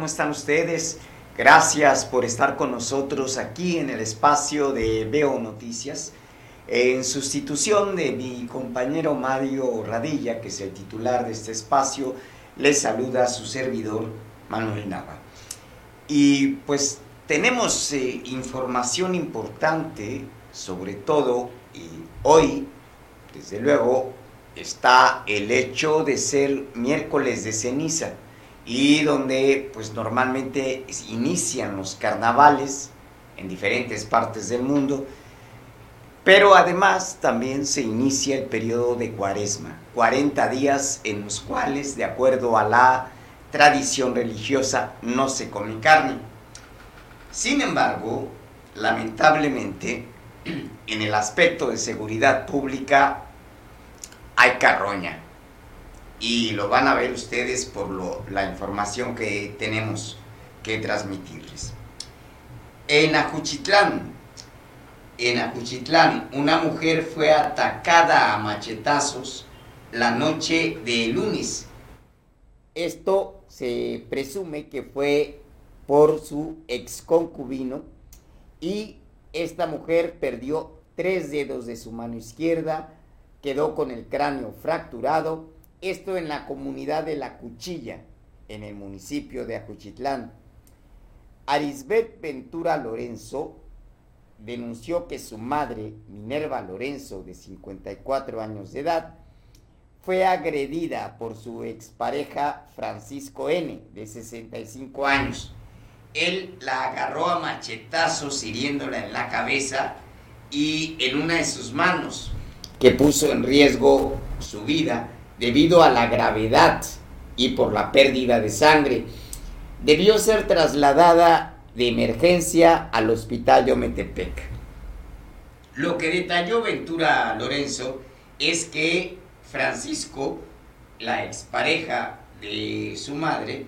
¿cómo están ustedes? Gracias por estar con nosotros aquí en el espacio de Veo Noticias. En sustitución de mi compañero Mario Radilla, que es el titular de este espacio, les saluda su servidor Manuel Nava. Y pues tenemos eh, información importante, sobre todo y hoy, desde luego, está el hecho de ser miércoles de ceniza y donde pues normalmente inician los carnavales en diferentes partes del mundo, pero además también se inicia el periodo de cuaresma, 40 días en los cuales, de acuerdo a la tradición religiosa, no se come carne. Sin embargo, lamentablemente, en el aspecto de seguridad pública hay carroña y lo van a ver ustedes por lo, la información que tenemos que transmitirles. En Ajuchitlán, en Ajuchitlán, una mujer fue atacada a machetazos la noche de lunes. Esto se presume que fue por su ex concubino y esta mujer perdió tres dedos de su mano izquierda, quedó con el cráneo fracturado esto en la comunidad de La Cuchilla, en el municipio de Ajuchitlán. Arisbet Ventura Lorenzo denunció que su madre, Minerva Lorenzo, de 54 años de edad, fue agredida por su expareja Francisco N., de 65 años. Él la agarró a machetazos hiriéndola en la cabeza y en una de sus manos, que puso en riesgo su vida debido a la gravedad y por la pérdida de sangre. Debió ser trasladada de emergencia al hospital de Ometepec. Lo que detalló Ventura Lorenzo es que Francisco, la expareja de su madre,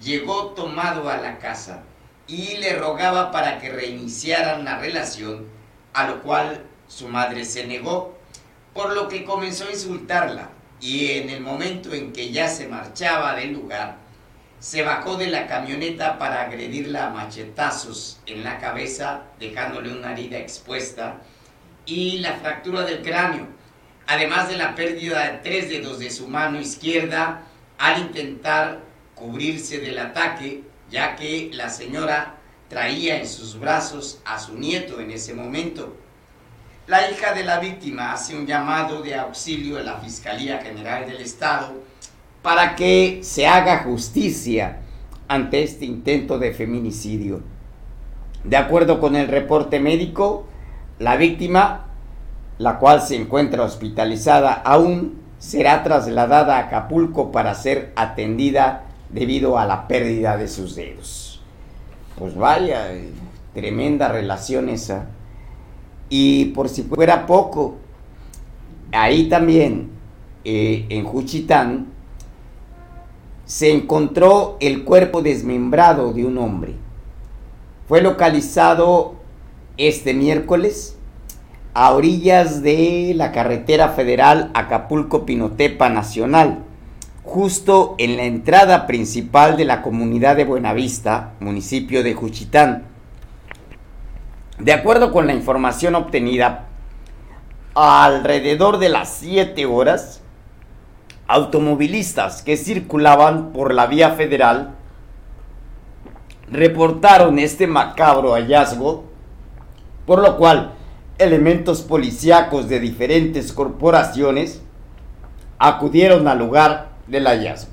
llegó tomado a la casa y le rogaba para que reiniciaran la relación, a lo cual su madre se negó, por lo que comenzó a insultarla y en el momento en que ya se marchaba del lugar, se bajó de la camioneta para agredirla a machetazos en la cabeza, dejándole una herida expuesta y la fractura del cráneo, además de la pérdida de tres dedos de su mano izquierda al intentar cubrirse del ataque, ya que la señora traía en sus brazos a su nieto en ese momento. La hija de la víctima hace un llamado de auxilio a la Fiscalía General del Estado para que se haga justicia ante este intento de feminicidio. De acuerdo con el reporte médico, la víctima, la cual se encuentra hospitalizada aún, será trasladada a Acapulco para ser atendida debido a la pérdida de sus dedos. Pues vaya, tremenda relación esa. Y por si fuera poco, ahí también, eh, en Juchitán, se encontró el cuerpo desmembrado de un hombre. Fue localizado este miércoles a orillas de la carretera federal Acapulco-Pinotepa Nacional, justo en la entrada principal de la comunidad de Buenavista, municipio de Juchitán. De acuerdo con la información obtenida, alrededor de las 7 horas, automovilistas que circulaban por la vía federal reportaron este macabro hallazgo, por lo cual elementos policíacos de diferentes corporaciones acudieron al lugar del hallazgo.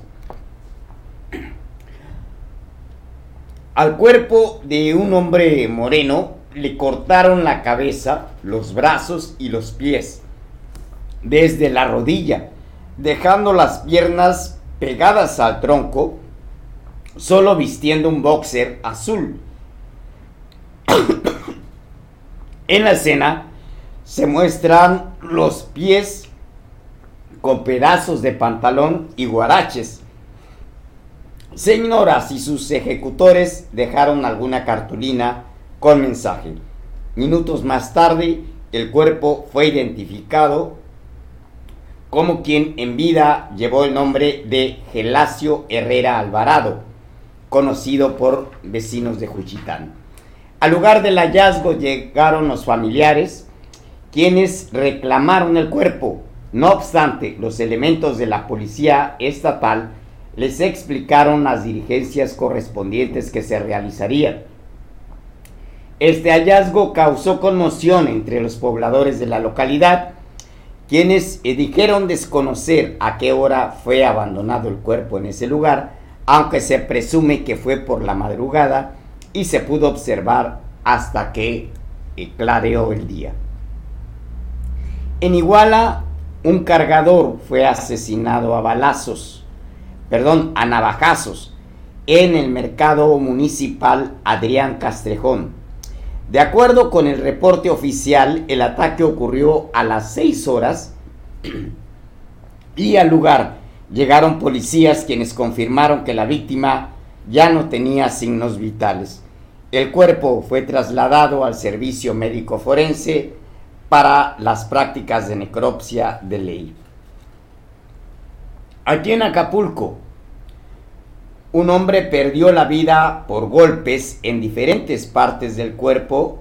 Al cuerpo de un hombre moreno le cortaron la cabeza, los brazos y los pies, desde la rodilla, dejando las piernas pegadas al tronco, solo vistiendo un boxer azul. en la escena se muestran los pies con pedazos de pantalón y guaraches. Se ignora si sus ejecutores dejaron alguna cartulina con mensaje. Minutos más tarde, el cuerpo fue identificado como quien en vida llevó el nombre de Gelacio Herrera Alvarado, conocido por vecinos de Juchitán. Al lugar del hallazgo llegaron los familiares, quienes reclamaron el cuerpo. No obstante, los elementos de la policía estatal les explicaron las dirigencias correspondientes que se realizarían. Este hallazgo causó conmoción entre los pobladores de la localidad, quienes eh, dijeron desconocer a qué hora fue abandonado el cuerpo en ese lugar, aunque se presume que fue por la madrugada y se pudo observar hasta que eh, clareó el día. En Iguala, un cargador fue asesinado a balazos, perdón, a navajazos, en el mercado municipal Adrián Castrejón de acuerdo con el reporte oficial, el ataque ocurrió a las 6 horas y al lugar llegaron policías quienes confirmaron que la víctima ya no tenía signos vitales. El cuerpo fue trasladado al servicio médico forense para las prácticas de necropsia de ley. Aquí en Acapulco, un hombre perdió la vida por golpes en diferentes partes del cuerpo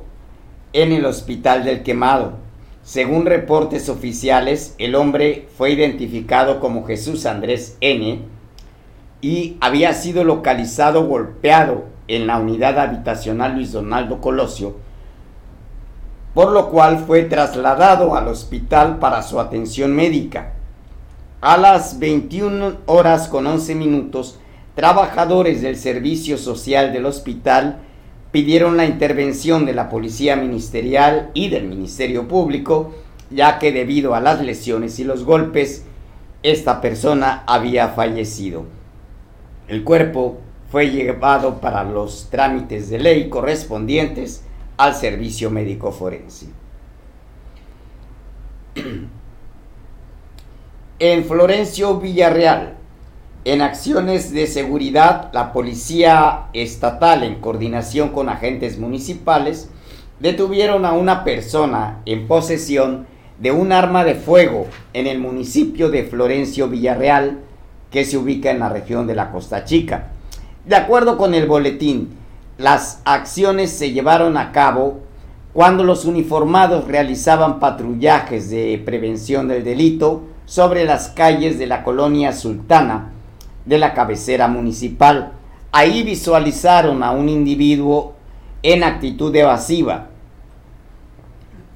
en el hospital del quemado. Según reportes oficiales, el hombre fue identificado como Jesús Andrés N. y había sido localizado golpeado en la unidad habitacional Luis Donaldo Colosio, por lo cual fue trasladado al hospital para su atención médica. A las 21 horas con 11 minutos, trabajadores del servicio social del hospital pidieron la intervención de la policía ministerial y del Ministerio Público, ya que debido a las lesiones y los golpes, esta persona había fallecido. El cuerpo fue llevado para los trámites de ley correspondientes al servicio médico forense. En Florencio Villarreal, en acciones de seguridad, la Policía Estatal, en coordinación con agentes municipales, detuvieron a una persona en posesión de un arma de fuego en el municipio de Florencio Villarreal, que se ubica en la región de la Costa Chica. De acuerdo con el boletín, las acciones se llevaron a cabo cuando los uniformados realizaban patrullajes de prevención del delito sobre las calles de la colonia Sultana, de la cabecera municipal. Ahí visualizaron a un individuo en actitud evasiva.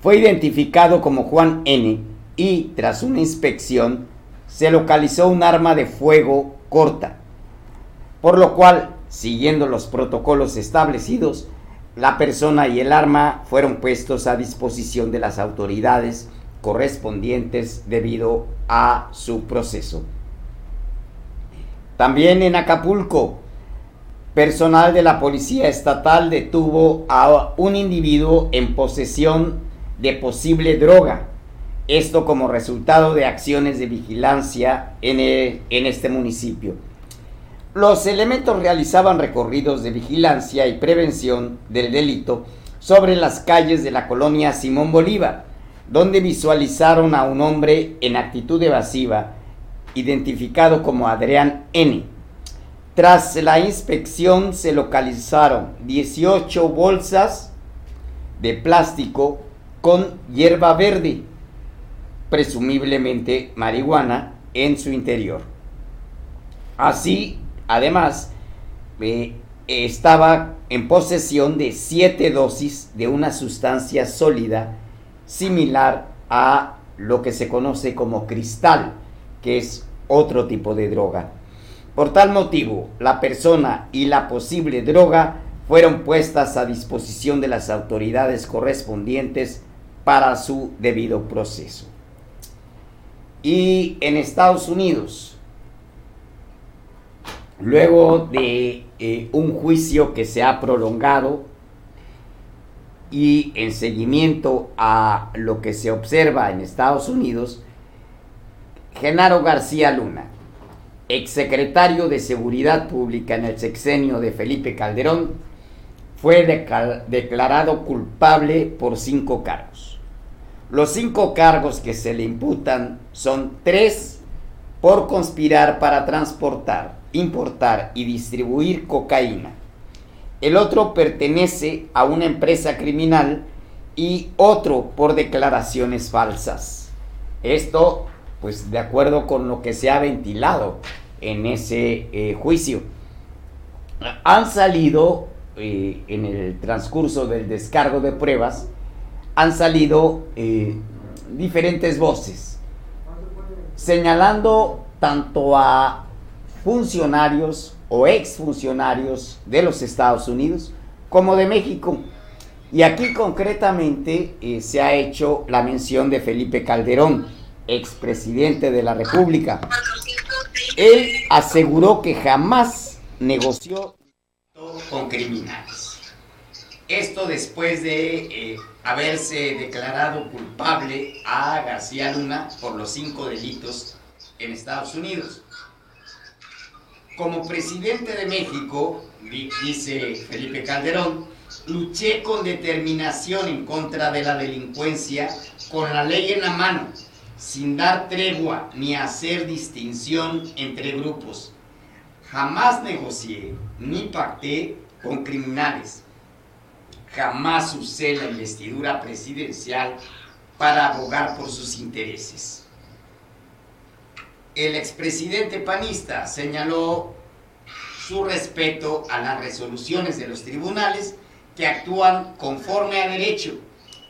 Fue identificado como Juan N. y tras una inspección se localizó un arma de fuego corta, por lo cual, siguiendo los protocolos establecidos, la persona y el arma fueron puestos a disposición de las autoridades correspondientes debido a su proceso. También en Acapulco, personal de la Policía Estatal detuvo a un individuo en posesión de posible droga. Esto como resultado de acciones de vigilancia en, en este municipio. Los elementos realizaban recorridos de vigilancia y prevención del delito sobre las calles de la colonia Simón Bolívar, donde visualizaron a un hombre en actitud evasiva identificado como Adrián N. Tras la inspección se localizaron 18 bolsas de plástico con hierba verde, presumiblemente marihuana, en su interior. Así, además, eh, estaba en posesión de 7 dosis de una sustancia sólida similar a lo que se conoce como cristal, que es otro tipo de droga. Por tal motivo, la persona y la posible droga fueron puestas a disposición de las autoridades correspondientes para su debido proceso. Y en Estados Unidos, luego de eh, un juicio que se ha prolongado y en seguimiento a lo que se observa en Estados Unidos, Genaro García Luna, exsecretario de Seguridad Pública en el sexenio de Felipe Calderón, fue declarado culpable por cinco cargos. Los cinco cargos que se le imputan son tres por conspirar para transportar importar y distribuir cocaína. El otro pertenece a una empresa criminal y otro por declaraciones falsas. Esto, pues de acuerdo con lo que se ha ventilado en ese eh, juicio. Han salido eh, en el transcurso del descargo de pruebas, han salido eh, diferentes voces señalando tanto a funcionarios o exfuncionarios de los Estados Unidos como de México. Y aquí concretamente se ha hecho la mención de Felipe Calderón, expresidente de la República. Él aseguró que jamás negoció con criminales. Esto después de eh, haberse declarado culpable a García Luna por los cinco delitos en Estados Unidos. Como presidente de México, dice Felipe Calderón, luché con determinación en contra de la delincuencia con la ley en la mano, sin dar tregua ni hacer distinción entre grupos. Jamás negocié ni pacté con criminales jamás usé la investidura presidencial para abogar por sus intereses. El expresidente panista señaló su respeto a las resoluciones de los tribunales que actúan conforme a derecho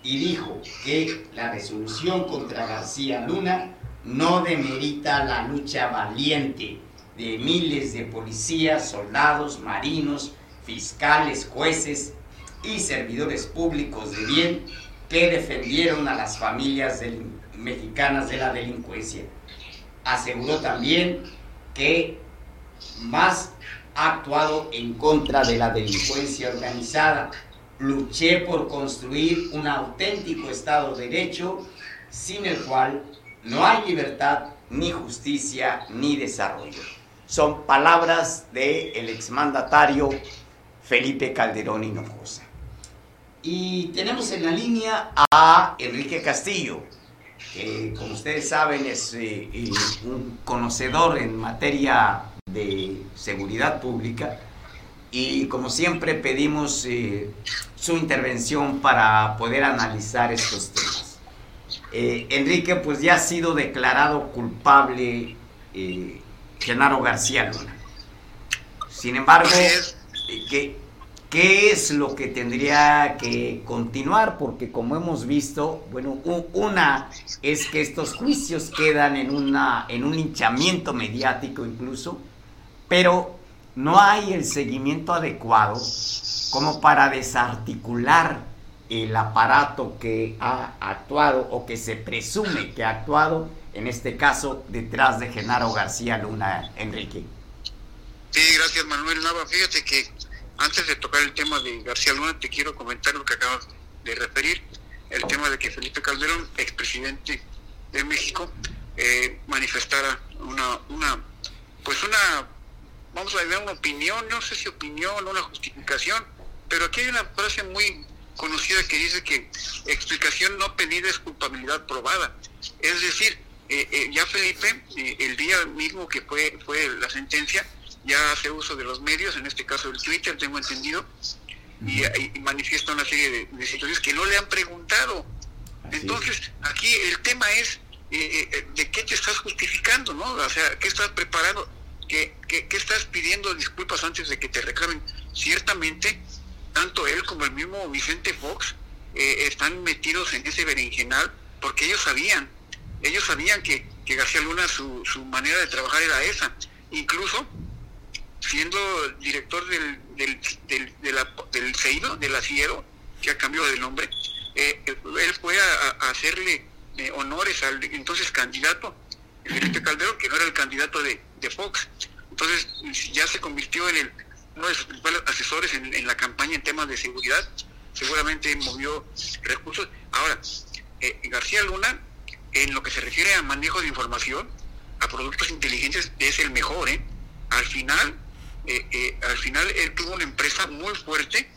y dijo que la resolución contra García Luna no demerita la lucha valiente de miles de policías, soldados, marinos, fiscales, jueces y servidores públicos de bien que defendieron a las familias mexicanas de la delincuencia. Aseguró también que más ha actuado en contra de la delincuencia organizada. Luché por construir un auténtico Estado de Derecho sin el cual no hay libertad, ni justicia, ni desarrollo. Son palabras del el exmandatario Felipe Calderón Hinojosa. Y tenemos en la línea a Enrique Castillo, que como ustedes saben es eh, eh, un conocedor en materia de seguridad pública y como siempre pedimos eh, su intervención para poder analizar estos temas. Enrique pues ya ha sido declarado culpable Genaro García Luna. Sin embargo, que ¿Qué es lo que tendría que continuar? Porque como hemos visto, bueno, una es que estos juicios quedan en, una, en un hinchamiento mediático incluso, pero no hay el seguimiento adecuado como para desarticular el aparato que ha actuado o que se presume que ha actuado, en este caso, detrás de Genaro García Luna, Enrique. Sí, gracias Manuel Nava. Fíjate que antes de tocar el tema de García Luna, te quiero comentar lo que acabas de referir, el tema de que Felipe Calderón, expresidente de México, eh, manifestara una, una, pues una, vamos a ver, una opinión, no sé si opinión o una justificación, pero aquí hay una frase muy conocida que dice que explicación no pedida es culpabilidad probada. Es decir, eh, eh, ya Felipe, el día mismo que fue, fue la sentencia, ya hace uso de los medios, en este caso el Twitter, tengo entendido, y, manifiesta una serie de, situaciones que no le han preguntado. Entonces, aquí el tema es eh, eh, de qué te estás justificando, ¿no? O sea, ¿qué estás preparando? ¿Qué, qué, estás pidiendo disculpas antes de que te reclamen? Ciertamente, tanto él como el mismo Vicente Fox eh, están metidos en ese berenjenal porque ellos sabían, ellos sabían que, que García Luna su, su manera de trabajar era esa. Incluso siendo director del, del, del, de la, del CEIDO, del ACIERO, que ha cambiado de nombre, eh, él fue a, hacerle eh, honores al entonces candidato, Felipe Calderón, que no era el candidato de, Fox. Entonces ya se convirtió en el, uno de sus principales asesores en, la campaña en temas de seguridad, seguramente movió recursos. Ahora, eh, García Luna, en lo que se refiere a manejo de información, a productos inteligentes, es el mejor. ¿eh? Al final, eh, eh, al final él tuvo una empresa muy fuerte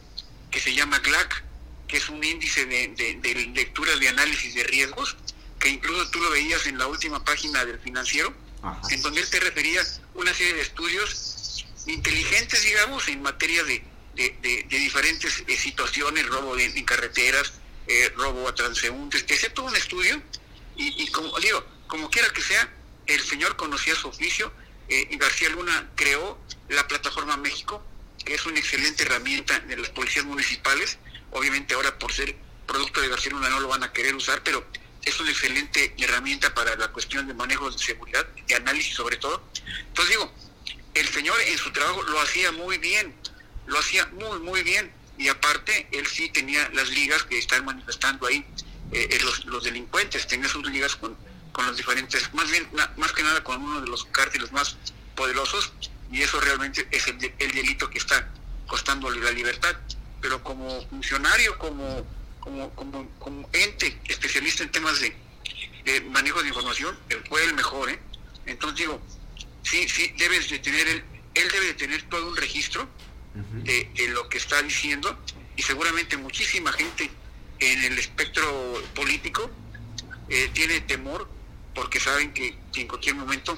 que se llama GLAC, que es un índice de, de, lectura de análisis de riesgos, que incluso tú lo veías en la última página del financiero, en donde él te refería una serie de estudios inteligentes, digamos, en materia de, de, diferentes eh, situaciones, robo en carreteras, eh, robo a transeúntes, que sea todo un estudio, y, como digo, como quiera que sea, el señor conocía su oficio, eh, y García Luna creó la plataforma México, que es una excelente herramienta de las policías municipales, obviamente ahora por ser producto de García Luna no lo van a querer usar, pero es una excelente herramienta para la cuestión de manejo de seguridad, de análisis sobre todo. Entonces digo, el señor en su trabajo lo hacía muy bien, lo hacía muy, muy bien. Y aparte, él sí tenía las ligas que están manifestando ahí, eh, eh, los, los, delincuentes, tenía sus ligas con, con los diferentes, más bien, más que nada con uno de los cárteles más poderosos, y eso realmente es el, el delito que está costándole la libertad. Pero como funcionario, como como, como, como ente especialista en temas de, manejo de información, fue el mejor, ¿eh? Entonces digo, sí, sí, debes de tener, el, él debe de tener todo un registro de, lo que está diciendo y seguramente muchísima gente en el espectro político eh, tiene temor porque saben que, en cualquier momento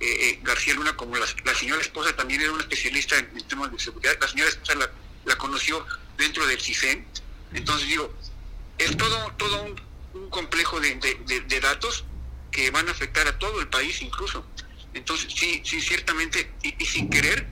eh, eh, García Luna, como la, señora esposa también era una especialista en, temas de seguridad, la señora esposa la, la conoció dentro del CISEN, entonces digo, es todo, todo un, complejo de, datos que van a afectar a todo el país incluso. Entonces sí, sí, ciertamente, y, sin querer,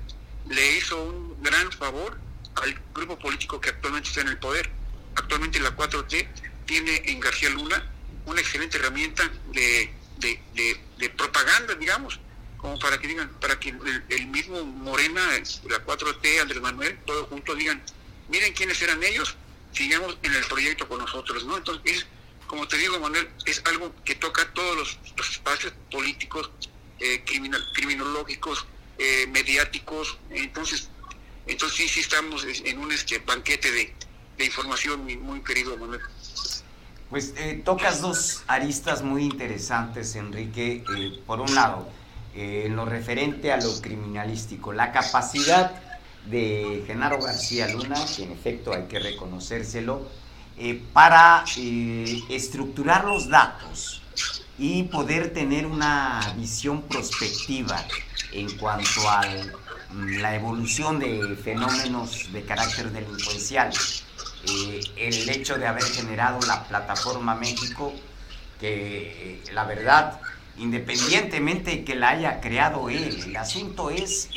le hizo un gran favor al grupo político que actualmente está en el poder. Actualmente la 4T tiene en García Luna una excelente herramienta de, de, propaganda, digamos, como para que digan, para que el, el, mismo Morena, la 4T, Andrés Manuel, todos juntos digan, miren quiénes eran ellos, sigamos en el proyecto con nosotros, ¿no? Entonces, como te digo, Manuel, es algo que toca todos los, espacios políticos, eh, criminal, criminológicos, eh, mediáticos, entonces, entonces sí, sí estamos en un este banquete de, información, muy, querido Manuel. Pues eh, tocas dos aristas muy interesantes, Enrique. por un lado, en lo referente a lo criminalístico, la capacidad de Genaro García Luna, que en efecto hay que reconocérselo, eh, para eh, estructurar los datos y poder tener una visión prospectiva en cuanto a la evolución de fenómenos de carácter delincuencial. Eh, el hecho de haber generado la plataforma México, que la verdad, independientemente de que la haya creado él, el asunto es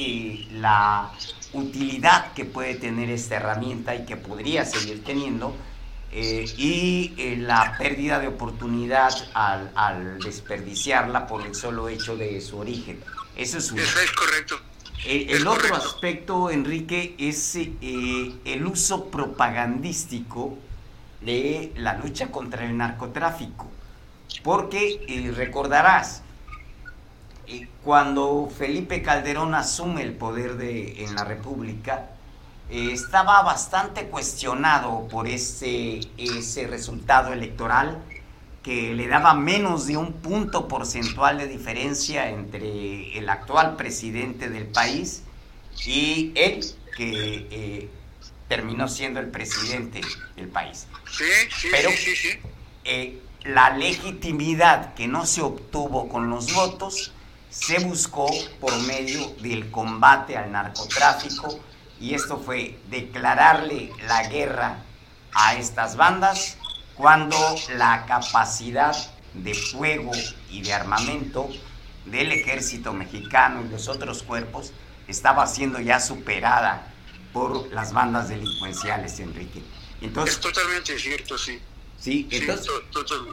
la utilidad que puede tener esta herramienta y que podría seguir teniendo, eh, y eh, la pérdida de oportunidad al, desperdiciarla por el solo hecho de su origen. Eso es, es correcto. Eh, el, otro aspecto, Enrique, es el uso propagandístico de la lucha contra el narcotráfico. Porque recordarás, cuando Felipe Calderón asume el poder de, en la República, eh, estaba bastante cuestionado por ese, ese resultado electoral que le daba menos de un punto porcentual de diferencia entre el actual presidente del país y él, que eh, terminó siendo el presidente del país. Sí, sí, Pero, sí, sí, eh, la legitimidad que no se obtuvo con los votos se buscó por medio del combate al narcotráfico y esto fue declararle la guerra a estas bandas cuando la capacidad de fuego y de armamento del ejército mexicano y los otros cuerpos estaba siendo ya superada por las bandas delincuenciales, Enrique. Entonces, es totalmente cierto, sí. Sí, entonces, Sí,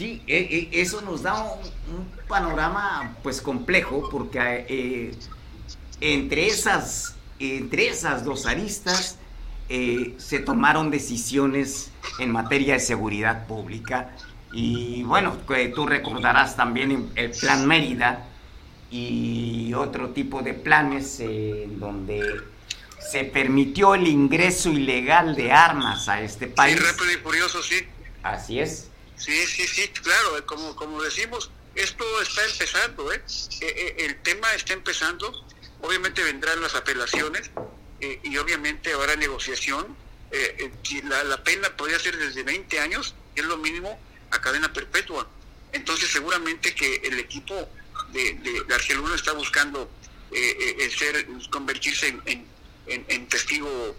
e, e, eso nos da un, panorama pues complejo porque eh, entre, esas, entre esas dos aristas eh, se tomaron decisiones en materia de seguridad pública y bueno, tú recordarás también el Plan Mérida y otro tipo de planes en donde se permitió el ingreso ilegal de armas a este país. Sí, rápido y furioso, sí. Así es. Sí, sí, sí, claro, eh, como, como decimos, esto está empezando, ¿eh? eh, eh el tema está empezando, obviamente vendrán las apelaciones y obviamente habrá negociación. La, la, pena podría ser desde 20 años, es lo mínimo, a cadena perpetua. Entonces seguramente que el equipo de, García Luna está buscando el ser, convertirse en, en, testigo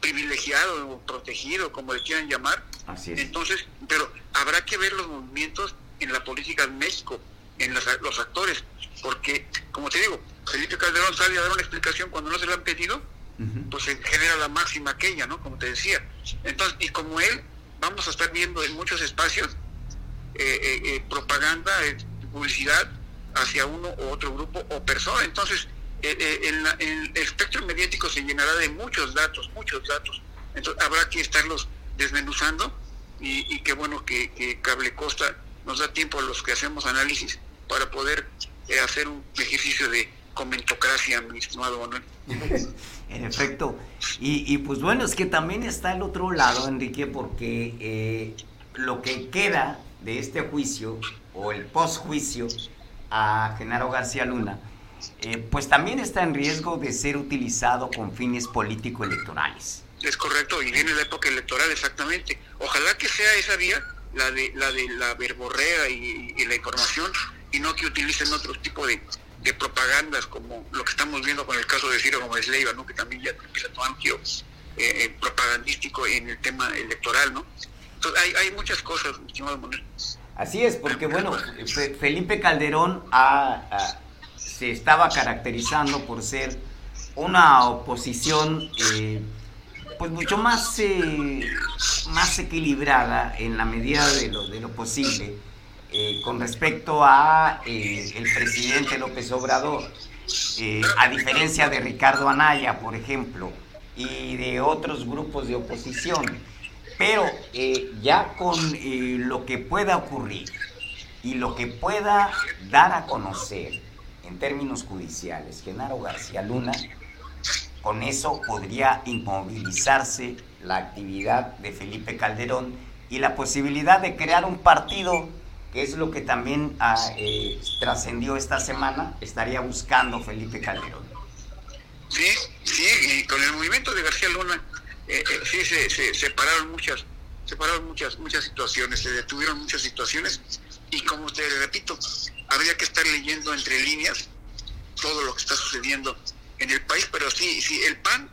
privilegiado o protegido, como le quieran llamar. Entonces, pero habrá que ver los movimientos en la política de México, en los actores, porque, como te digo, Felipe Calderón sale a dar una explicación cuando no se lo han pedido, pues se genera la máxima aquella, ¿no? Como te decía. Entonces, y como él, vamos a estar viendo en muchos espacios eh, eh, eh propaganda, eh, publicidad hacia uno u otro grupo o persona. Entonces, el, el, espectro mediático se llenará de muchos datos, muchos datos. Entonces, habrá que estarlos desmenuzando y, y qué bueno que, que Cable Costa nos da tiempo a los que hacemos análisis para poder hacer un ejercicio de comentocracia, mi estimado Manuel. en efecto. Y, y, pues bueno, es que también está el otro lado, Enrique, porque eh, lo que queda de este juicio o el postjuicio a Genaro García Luna, eh, pues también está en riesgo de ser utilizado con fines político-electorales. Es correcto, y viene la época electoral exactamente. Ojalá que sea esa vía, la de la de la verborrea y, y la información, y no que utilicen otro tipo de, de propagandas como lo que estamos viendo con el caso de Ciro Gómez Leiva, ¿no? que también ya empieza a tomar un giro eh, eh, propagandístico en el tema electoral. ¿no? Entonces hay, hay muchas cosas, estimado Manuel. Así es, porque bueno, Felipe Calderón se estaba caracterizando por ser una oposición eh, pues mucho más, más equilibrada en la medida de lo, de lo posible eh, con respecto a eh, el presidente López Obrador, eh, a diferencia de Ricardo Anaya, por ejemplo, y de otros grupos de oposición. Pero ya con lo que pueda ocurrir y lo que pueda dar a conocer en términos judiciales Genaro García Luna, con eso podría inmovilizarse la actividad de Felipe Calderón y la posibilidad de crear un partido que es lo que también ah, eh, trascendió esta semana, estaría buscando Felipe Calderón. Sí, sí, y con el movimiento de García Luna, eh, eh, sí se, separaron muchas, separaron muchas, muchas situaciones, se detuvieron muchas situaciones, y como te repito, habría que estar leyendo entre líneas todo lo que está sucediendo en el país, pero sí, sí, el PAN,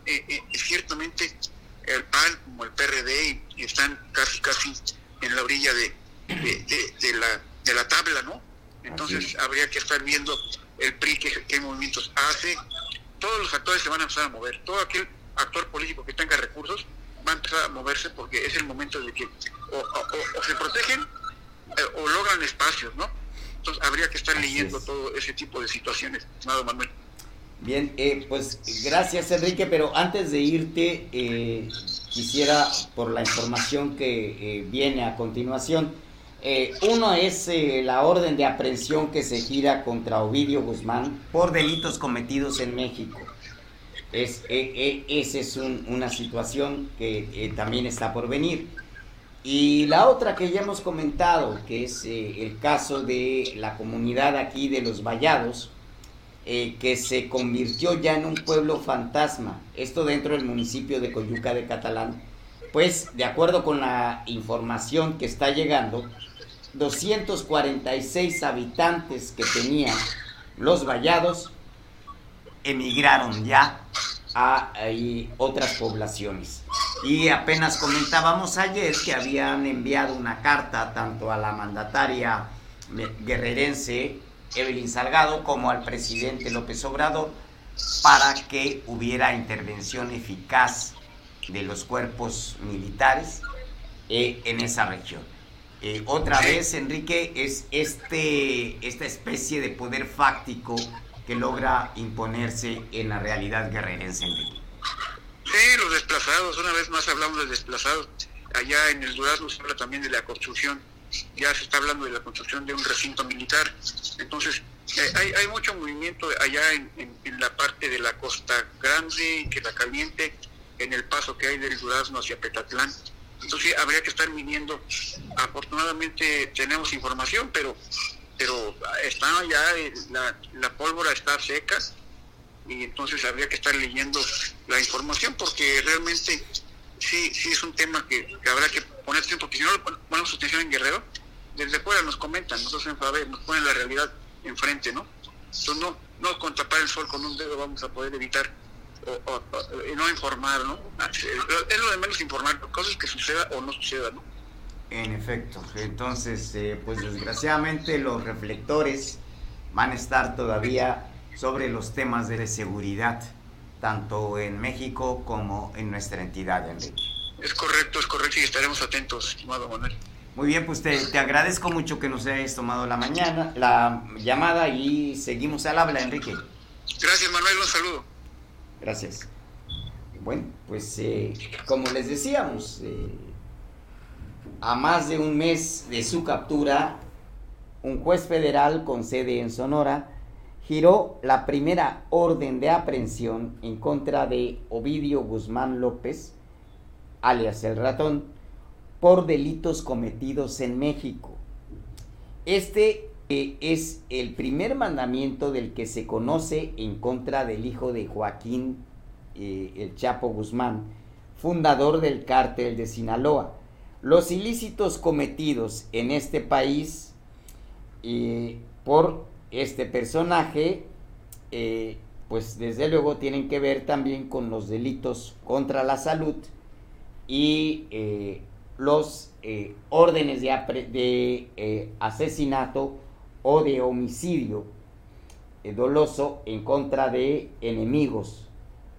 ciertamente, el PAN como el PRD, están casi, casi en la orilla de, de, la, de la tabla, ¿no? Entonces habría que estar viendo el PRI qué, movimientos hace. Todos los actores se van a empezar a mover. Todo aquel actor político que tenga recursos va a empezar a moverse porque es el momento de que o, se protegen eh, o logran espacios, ¿no? Entonces habría que estar leyendo todo ese tipo de situaciones, nada Manuel. Bien, eh, pues gracias Enrique, pero antes de irte, eh, quisiera, por la información que viene a continuación, eh, uno es eh, la orden de aprehensión que se gira contra Ovidio Guzmán por delitos cometidos en México. Es, eh, esa es una situación que también está por venir. Y la otra que ya hemos comentado, que es el caso de la comunidad aquí de los Vallados, que se convirtió ya en un pueblo fantasma, esto dentro del municipio de Coyuca de Catalán, pues de acuerdo con la información que está llegando, 246 habitantes que tenían los vallados emigraron ya a, otras poblaciones. Y apenas comentábamos ayer que habían enviado una carta tanto a la mandataria guerrerense Evelyn Salgado como al presidente López Obrador para que hubiera intervención eficaz de los cuerpos militares eh, en esa región. Eh, otra vez, Enrique, es este, esta especie de poder fáctico que logra imponerse en la realidad guerrerense. Sí, los desplazados, una vez más hablamos de desplazados. Allá en el Durazno se habla también de la construcción, ya se está hablando de la construcción de un recinto militar. Entonces, eh, hay, hay, mucho movimiento allá en, la parte de la costa grande, que la caliente, en el paso que hay del Durazno hacia Petatlán entonces habría que estar viniendo. Afortunadamente tenemos información, pero pero está ya, la, la pólvora está seca y entonces habría que estar leyendo la información porque realmente sí sí es un tema que, habrá que poner atención porque si no ponemos atención en Guerrero, desde fuera nos comentan, nosotros en FABE nos ponen la realidad enfrente, ¿no? Entonces, no, no con tapar el sol con un dedo vamos a poder evitar o, no informar, ¿no? Ah, es lo de menos informar, cosas que suceda o no suceda, ¿no? En efecto, entonces, eh, pues desgraciadamente los reflectores van a estar todavía sobre los temas de seguridad, tanto en México como en nuestra entidad, Enrique. Es correcto, es correcto y estaremos atentos, estimado Manuel. Muy bien, pues te, te, agradezco mucho que nos hayas tomado la mañana, la llamada y seguimos al habla, Enrique. Gracias, Manuel, un saludo. Gracias. Bueno, pues eh, como les decíamos, eh, a más de un mes de su captura, un juez federal con sede en Sonora giró la primera orden de aprehensión en contra de Ovidio Guzmán López, alias el ratón, por delitos cometidos en México. Este eh, es el primer mandamiento del que se conoce en contra del hijo de Joaquín eh, el Chapo Guzmán, fundador del cártel de Sinaloa. Los ilícitos cometidos en este país eh, por este personaje, eh, pues desde luego tienen que ver también con los delitos contra la salud y eh, los órdenes de, de asesinato o de homicidio doloso en contra de enemigos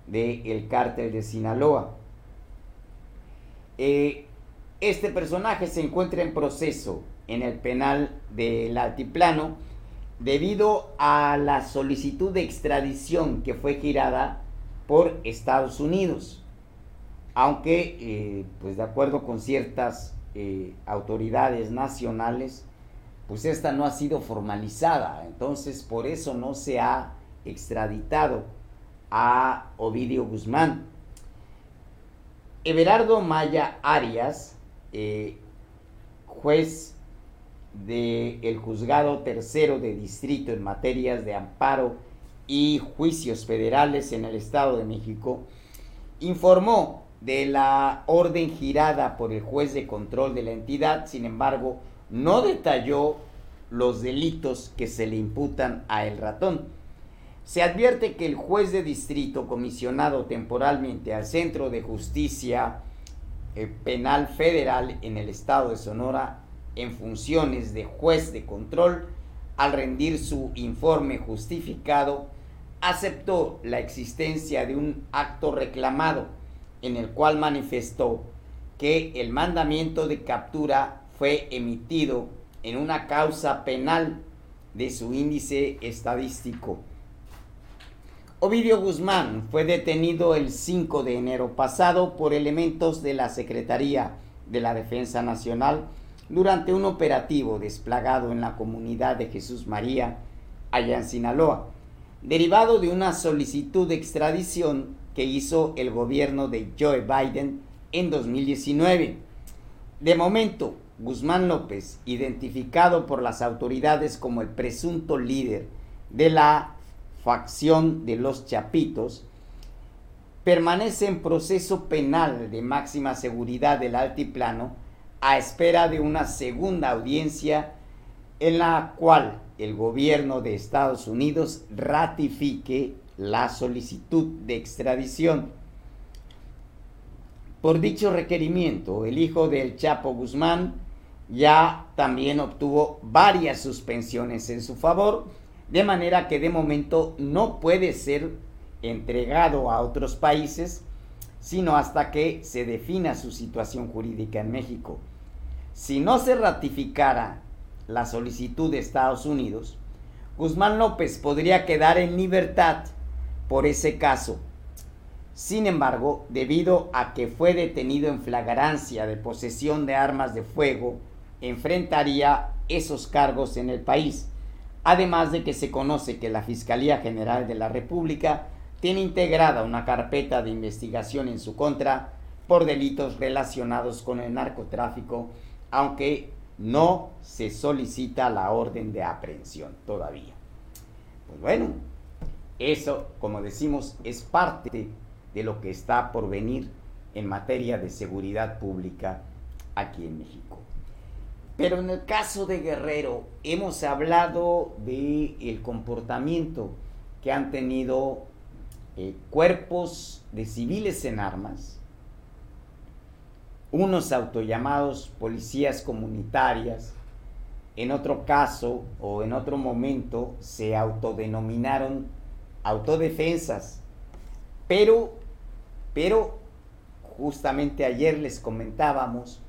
del cártel de Sinaloa. Este personaje se encuentra en proceso en el penal del altiplano debido a la solicitud de extradición que fue girada por Estados Unidos, aunque, eh, pues de acuerdo con ciertas eh, autoridades nacionales, pues esta no ha sido formalizada, entonces por eso no se ha extraditado a Ovidio Guzmán. Everardo Maya Arias, eh, juez del Juzgado Tercero de Distrito en materias de amparo y juicios federales en el Estado de México, informó de la orden girada por el juez de control de la entidad, sin embargo, no detalló los delitos que se le imputan a el ratón. Se advierte que el juez de distrito comisionado temporalmente al Centro de Justicia eh, Penal Federal en el estado de Sonora en funciones de juez de control, al rendir su informe justificado, aceptó la existencia de un acto reclamado en el cual manifestó que el mandamiento de captura fue emitido en una causa penal de su índice estadístico. Ovidio Guzmán fue detenido el 5 de enero pasado por elementos de la Secretaría de la Defensa Nacional durante un operativo desplegado en la comunidad de Jesús María, allá en Sinaloa, derivado de una solicitud de extradición que hizo el gobierno de Joe Biden en 2019. De momento, Guzmán López, identificado por las autoridades como el presunto líder de la facción de los Chapitos, permanece en proceso penal de máxima seguridad del altiplano a espera de una segunda audiencia en la cual el gobierno de Estados Unidos ratifique la solicitud de extradición. Por dicho requerimiento, el hijo del Chapo Guzmán ya también obtuvo varias suspensiones en su favor, de manera que de momento no puede ser entregado a otros países sino hasta que se defina su situación jurídica en México. Si no se ratificara la solicitud de Estados Unidos, Guzmán López podría quedar en libertad por ese caso. Sin embargo, debido a que fue detenido en flagrancia de posesión de armas de fuego, enfrentaría esos cargos en el país, además de que se conoce que la Fiscalía General de la República tiene integrada una carpeta de investigación en su contra por delitos relacionados con el narcotráfico, aunque no se solicita la orden de aprehensión todavía. Pues bueno, eso, como decimos, es parte de lo que está por venir en materia de seguridad pública aquí en México. Pero en el caso de Guerrero hemos hablado de el comportamiento que han tenido eh, cuerpos de civiles en armas, unos autollamados policías comunitarias, en otro caso o en otro momento se autodenominaron autodefensas, pero, pero justamente ayer les comentábamos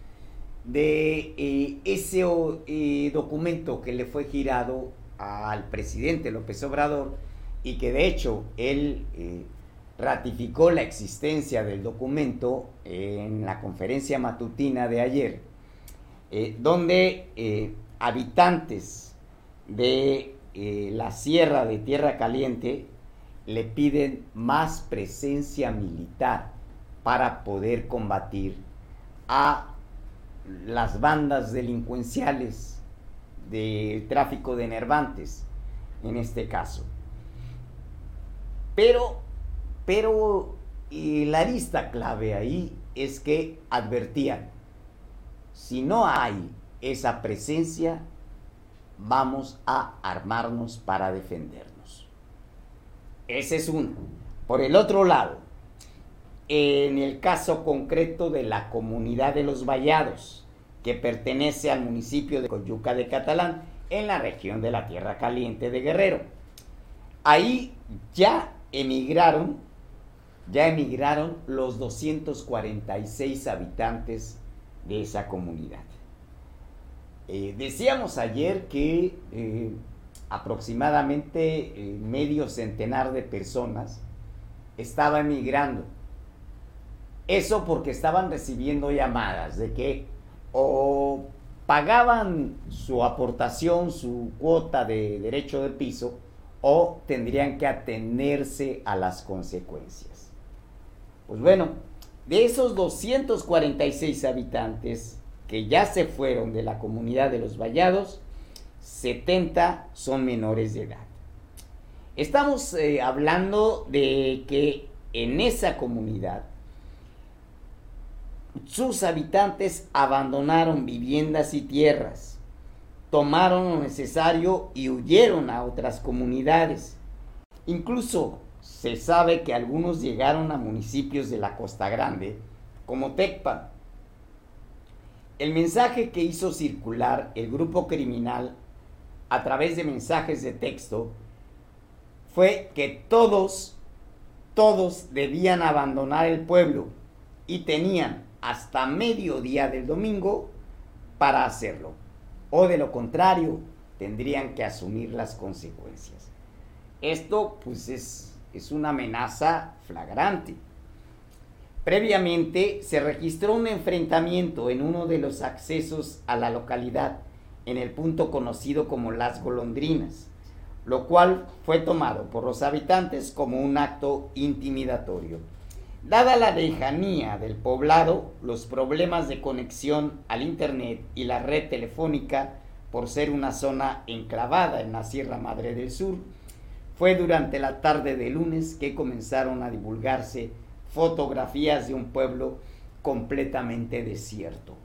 de eh, ese eh, documento que le fue girado al presidente López Obrador y que de hecho él eh, ratificó la existencia del documento en la conferencia matutina de ayer, donde habitantes de la sierra de Tierra Caliente le piden más presencia militar para poder combatir a las bandas delincuenciales de tráfico de nervantes, en este caso. Pero, pero la lista clave ahí es que advertían, si no hay esa presencia, vamos a armarnos para defendernos. Ese es uno. Por el otro lado, en el caso concreto de la comunidad de los Vallados, que pertenece al municipio de Coyuca de Catalán, en la región de la Tierra Caliente de Guerrero. Ahí ya emigraron, ya emigraron los 246 habitantes de esa comunidad. Eh, decíamos ayer que eh, aproximadamente eh, medio centenar de personas estaba emigrando eso porque estaban recibiendo llamadas de que o pagaban su aportación, su cuota de derecho de piso, o tendrían que atenerse a las consecuencias. Pues bueno, de esos 246 habitantes que ya se fueron de la comunidad de los Vallados, 70 son menores de edad. Estamos eh, hablando de que en esa comunidad sus habitantes abandonaron viviendas y tierras, tomaron lo necesario y huyeron a otras comunidades. Incluso se sabe que algunos llegaron a municipios de la Costa Grande, como Tecpan. El mensaje que hizo circular el grupo criminal a través de mensajes de texto fue que todos, todos debían abandonar el pueblo y tenían hasta mediodía del domingo para hacerlo. O de lo contrario, tendrían que asumir las consecuencias. Esto pues es, es una amenaza flagrante. Previamente se registró un enfrentamiento en uno de los accesos a la localidad, en el punto conocido como Las Golondrinas, lo cual fue tomado por los habitantes como un acto intimidatorio. Dada la lejanía del poblado, los problemas de conexión al Internet y la red telefónica, por ser una zona enclavada en la Sierra Madre del Sur, fue durante la tarde de lunes que comenzaron a divulgarse fotografías de un pueblo completamente desierto.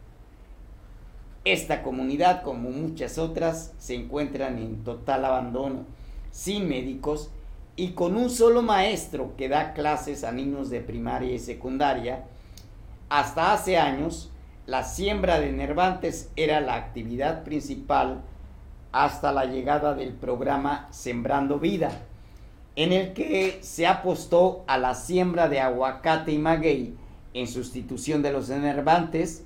Esta comunidad, como muchas otras, se encuentran en total abandono, sin médicos y con un solo maestro que da clases a niños de primaria y secundaria, hasta hace años la siembra de nervantes era la actividad principal hasta la llegada del programa Sembrando Vida, en el que se apostó a la siembra de aguacate y maguey en sustitución de los enervantes,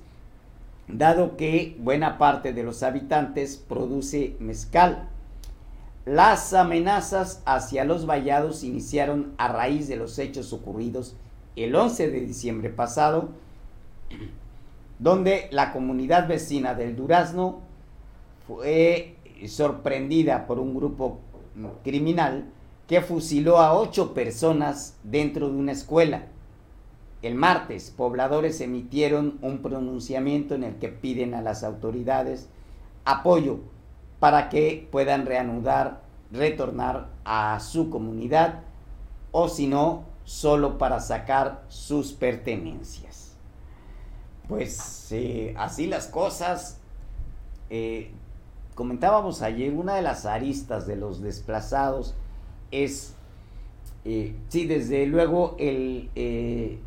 dado que buena parte de los habitantes produce mezcal. Las amenazas hacia los vallados iniciaron a raíz de los hechos ocurridos el 11 de diciembre pasado, donde la comunidad vecina del Durazno fue sorprendida por un grupo criminal que fusiló a ocho personas dentro de una escuela. El martes, pobladores emitieron un pronunciamiento en el que piden a las autoridades apoyo para que puedan reanudar, retornar a su comunidad o si no, solo para sacar sus pertenencias. Pues así las cosas, eh, comentábamos ayer, una de las aristas de los desplazados es, eh, sí, desde luego el, eh,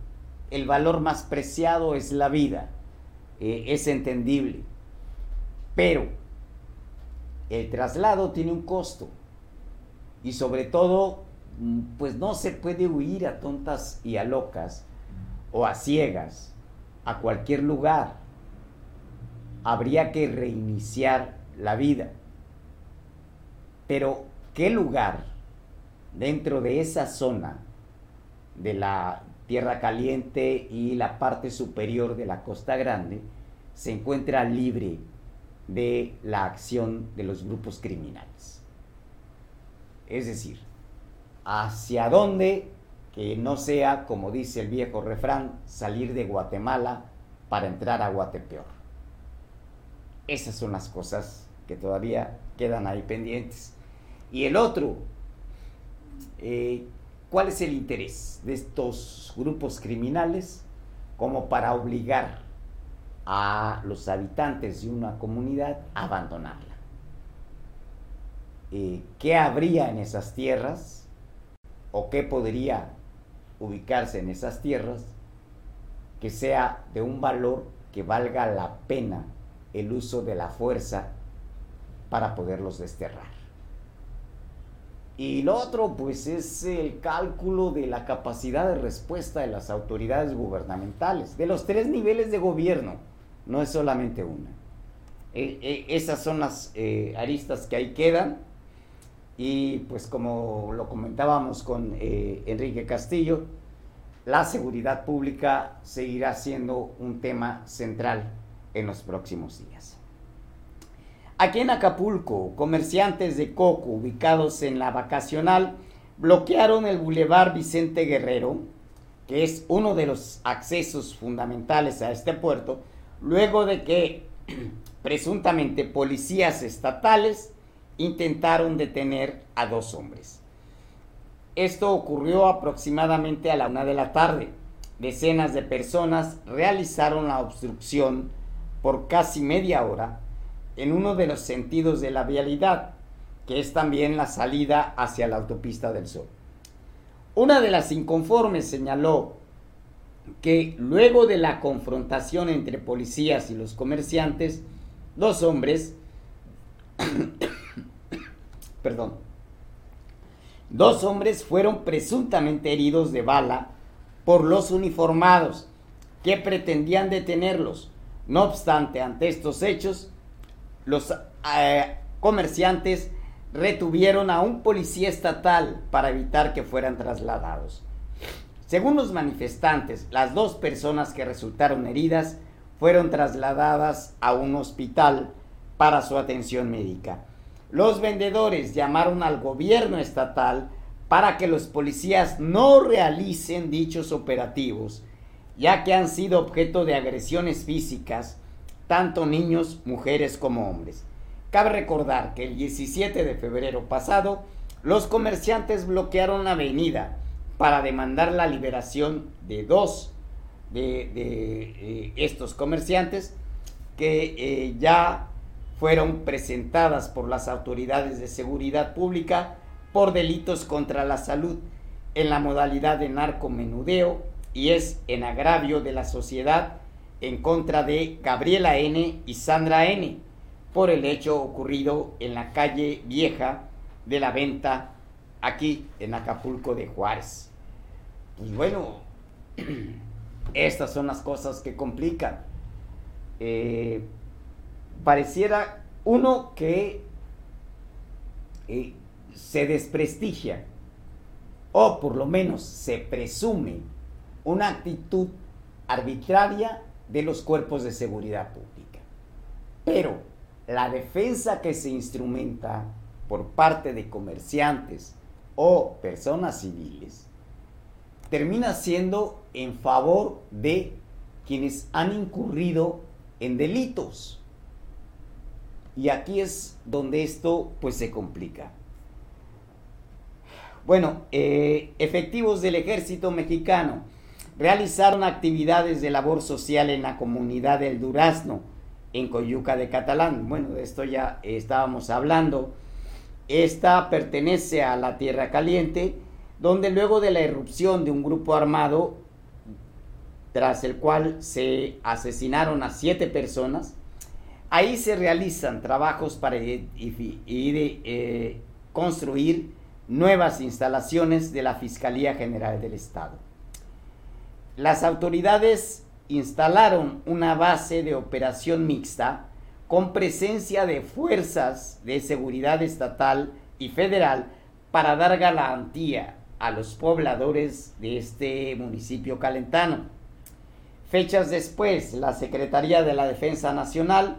el, valor más preciado es la vida, es entendible, pero el traslado tiene un costo y sobre todo, mm, pues no se puede huir a tontas y a locas o a ciegas a cualquier lugar. Habría que reiniciar la vida. Pero, ¿qué lugar dentro de esa zona de la Tierra Caliente y la parte superior de la Costa Grande se encuentra libre de la acción de los grupos criminales? Es decir, ¿hacia dónde que no sea, como dice el viejo refrán, salir de Guatemala para entrar a Guatepeor. Esas son las cosas que todavía quedan ahí pendientes. Y el otro, eh, ¿cuál es el interés de estos grupos criminales como para obligar a los habitantes de una comunidad abandonarla? Eh, ¿Qué habría en esas tierras? ¿O qué podría ubicarse en esas tierras, que sea de un valor que valga la pena el uso de la fuerza para poderlos desterrar. Y lo otro, pues, es el cálculo de la capacidad de respuesta de las autoridades gubernamentales, de los tres niveles de gobierno, no es solamente una. E, e, esas son las eh, aristas que ahí quedan. Y pues como lo comentábamos con eh, Enrique Castillo, la seguridad pública seguirá siendo un tema central en los próximos días. Aquí en Acapulco, comerciantes de coco ubicados en la vacacional bloquearon el bulevar Vicente Guerrero, que es uno de los accesos fundamentales a este puerto, luego de que presuntamente policías estatales intentaron detener a dos hombres. Esto ocurrió aproximadamente a la una de la tarde. Decenas de personas realizaron la obstrucción por casi media hora en uno de los sentidos de la vialidad, que es también la salida hacia la autopista del Sol. Una de las inconformes señaló que luego de la confrontación entre policías y los comerciantes, dos hombres, perdón, dos hombres fueron presuntamente heridos de bala por los uniformados que pretendían detenerlos. No obstante, ante estos hechos, los eh, comerciantes retuvieron a un policía estatal para evitar que fueran trasladados. Según los manifestantes, las dos personas que resultaron heridas fueron trasladadas a un hospital para su atención médica. Los vendedores llamaron al gobierno estatal para que los policías no realicen dichos operativos, ya que han sido objeto de agresiones físicas, tanto niños, mujeres como hombres. Cabe recordar que el 17 de febrero pasado, los comerciantes bloquearon la avenida para demandar la liberación de dos de, eh, estos comerciantes que eh, ya fueron presentadas por las autoridades de seguridad pública por delitos contra la salud en la modalidad de narcomenudeo y es en agravio de la sociedad en contra de Gabriela N. y Sandra N. por el hecho ocurrido en la calle vieja de la venta aquí en Acapulco de Juárez. Pues bueno, estas son las cosas que complican. Eh, pareciera uno que eh, se desprestigia o por lo menos se presume una actitud arbitraria de los cuerpos de seguridad pública. Pero la defensa que se instrumenta por parte de comerciantes o personas civiles termina siendo en favor de quienes han incurrido en delitos. Y aquí es donde esto pues se complica. Bueno, eh, efectivos del ejército mexicano realizaron actividades de labor social en la comunidad del Durazno, en Coyuca de Catalán. Bueno, de esto ya estábamos hablando. Esta pertenece a la Tierra Caliente, donde luego de la irrupción de un grupo armado, tras el cual se asesinaron a siete personas, ahí se realizan trabajos para eh, construir nuevas instalaciones de la Fiscalía General del Estado. Las autoridades instalaron una base de operación mixta con presencia de fuerzas de seguridad estatal y federal para dar garantía a los pobladores de este municipio calentano. Fechas después, la Secretaría de la Defensa Nacional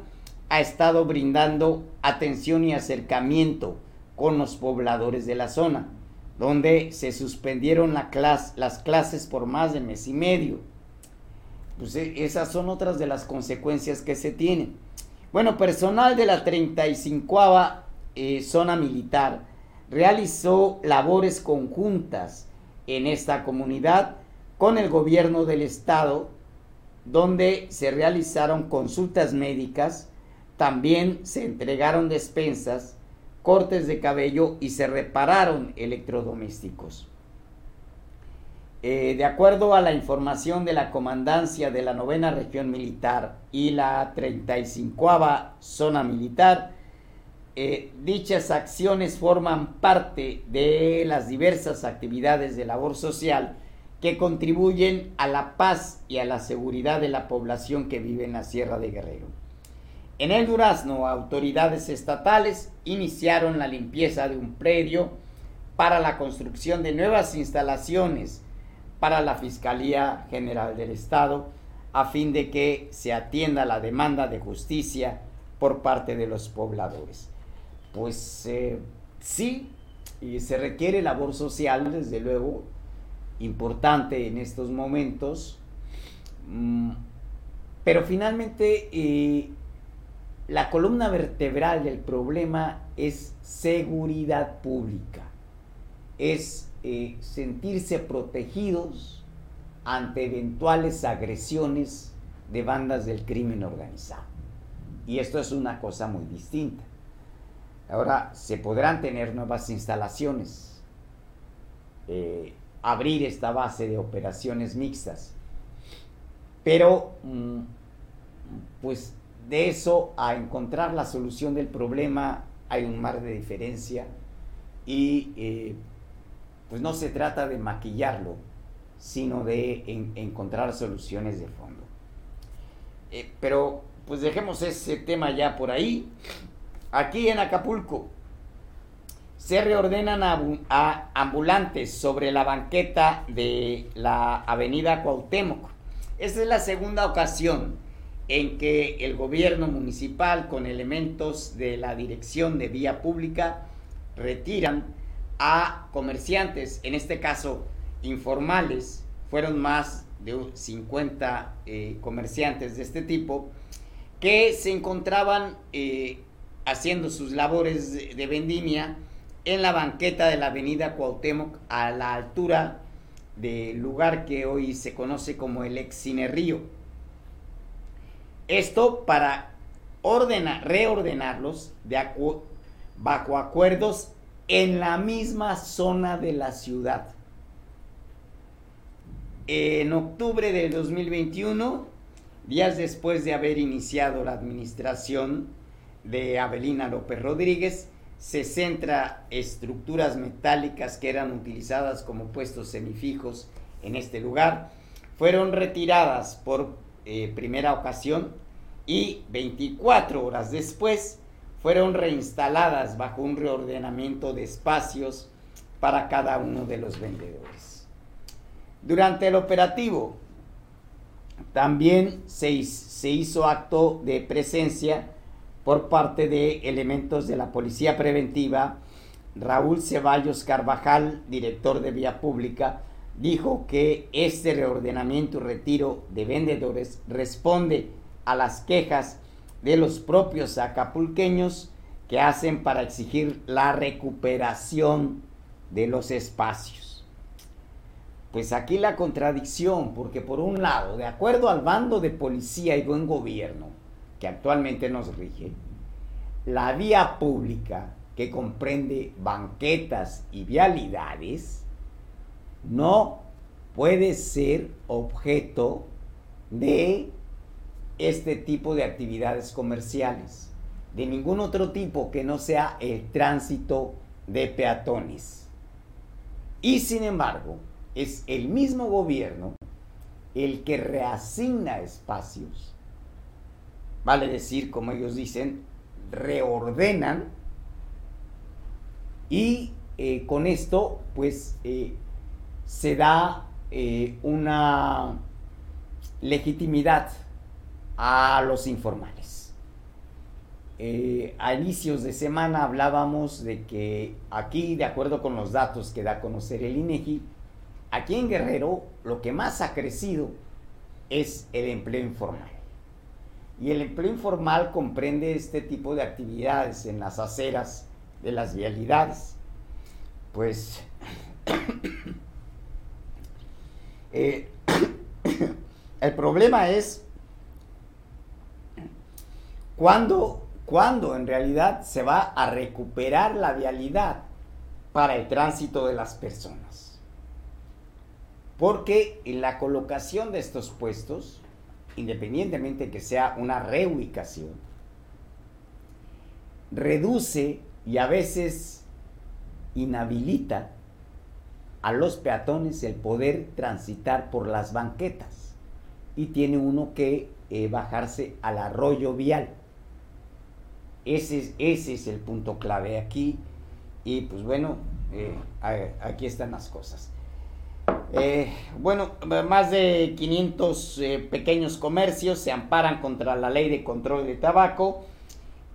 ha estado brindando atención y acercamiento con los pobladores de la zona, donde se suspendieron las clases por más de mes y medio. Pues e, esas son otras de las consecuencias que se tienen. Bueno, personal de la 35 eh, zona militar realizó labores conjuntas en esta comunidad con el gobierno del estado, donde se realizaron consultas médicas, también se entregaron despensas, cortes de cabello y se repararon electrodomésticos. Eh, de acuerdo a la información de la Comandancia de la Novena Región Militar y la 35 Zona Militar, eh, dichas acciones forman parte de las diversas actividades de labor social que contribuyen a la paz y a la seguridad de la población que vive en la Sierra de Guerrero. En el Durazno, autoridades estatales iniciaron la limpieza de un predio para la construcción de nuevas instalaciones para la Fiscalía General del Estado a fin de que se atienda la demanda de justicia por parte de los pobladores. Pues eh, sí, y se requiere labor social, desde luego, importante en estos momentos, mm, pero finalmente eh, la columna vertebral del problema es seguridad pública, es eh, sentirse protegidos ante eventuales agresiones de bandas del crimen organizado. Y esto es una cosa muy distinta. Ahora, se podrán tener nuevas instalaciones, eh, abrir esta base de operaciones mixtas, pero mm, pues de eso a encontrar la solución del problema hay un mar de diferencia y eh, pues no se trata de maquillarlo, sino de encontrar soluciones de fondo. Eh, pero pues dejemos ese tema ya por ahí. Aquí en Acapulco se reordenan a ambulantes sobre la banqueta de la avenida Cuauhtémoc. Esta es la segunda ocasión en que el gobierno municipal con elementos de la dirección de vía pública retiran a comerciantes, en este caso informales, fueron más de 50 eh, comerciantes de este tipo, que se encontraban eh, haciendo sus labores de, vendimia en la banqueta de la avenida Cuauhtémoc a la altura del lugar que hoy se conoce como el ex Cine esto para ordenar, reordenarlos de bajo acuerdos en la misma zona de la ciudad. En octubre de 2021, días después de haber iniciado la administración de Abelina López Rodríguez, se centra estructuras metálicas que eran utilizadas como puestos semifijos en este lugar, fueron retiradas por eh, primera ocasión y 24 horas después fueron reinstaladas bajo un reordenamiento de espacios para cada uno de los vendedores. Durante el operativo también se, se hizo acto de presencia por parte de elementos de la Policía Preventiva. Raúl Ceballos Carvajal, director de Vía Pública, dijo que este reordenamiento y retiro de vendedores responde a las quejas de los propios acapulqueños que hacen para exigir la recuperación de los espacios. Pues aquí la contradicción, porque por un lado, de acuerdo al bando de policía y buen gobierno, que actualmente nos rige, la vía pública que comprende banquetas y vialidades no puede ser objeto de este tipo de actividades comerciales, de ningún otro tipo que no sea el tránsito de peatones. Y sin embargo, es el mismo gobierno el que reasigna espacios, vale decir, como ellos dicen, reordenan y eh, con esto pues eh, se da eh, una legitimidad a los informales. a inicios de semana hablábamos de que aquí, de acuerdo con los datos que da a conocer el INEGI, aquí en Guerrero lo que más ha crecido es el empleo informal. Y el empleo informal comprende este tipo de actividades en las aceras de las vialidades. Pues eh, el problema es cuando en realidad se va a recuperar la vialidad para el tránsito de las personas. Porque la colocación de estos puestos, independientemente que sea una reubicación, reduce y a veces inhabilita a los peatones el poder transitar por las banquetas y tiene uno que eh, bajarse al arroyo vial. Ese, ese, es el punto clave aquí y pues bueno, eh, aquí están las cosas. Eh, bueno, más de 500 pequeños comercios se amparan contra la ley de control de tabaco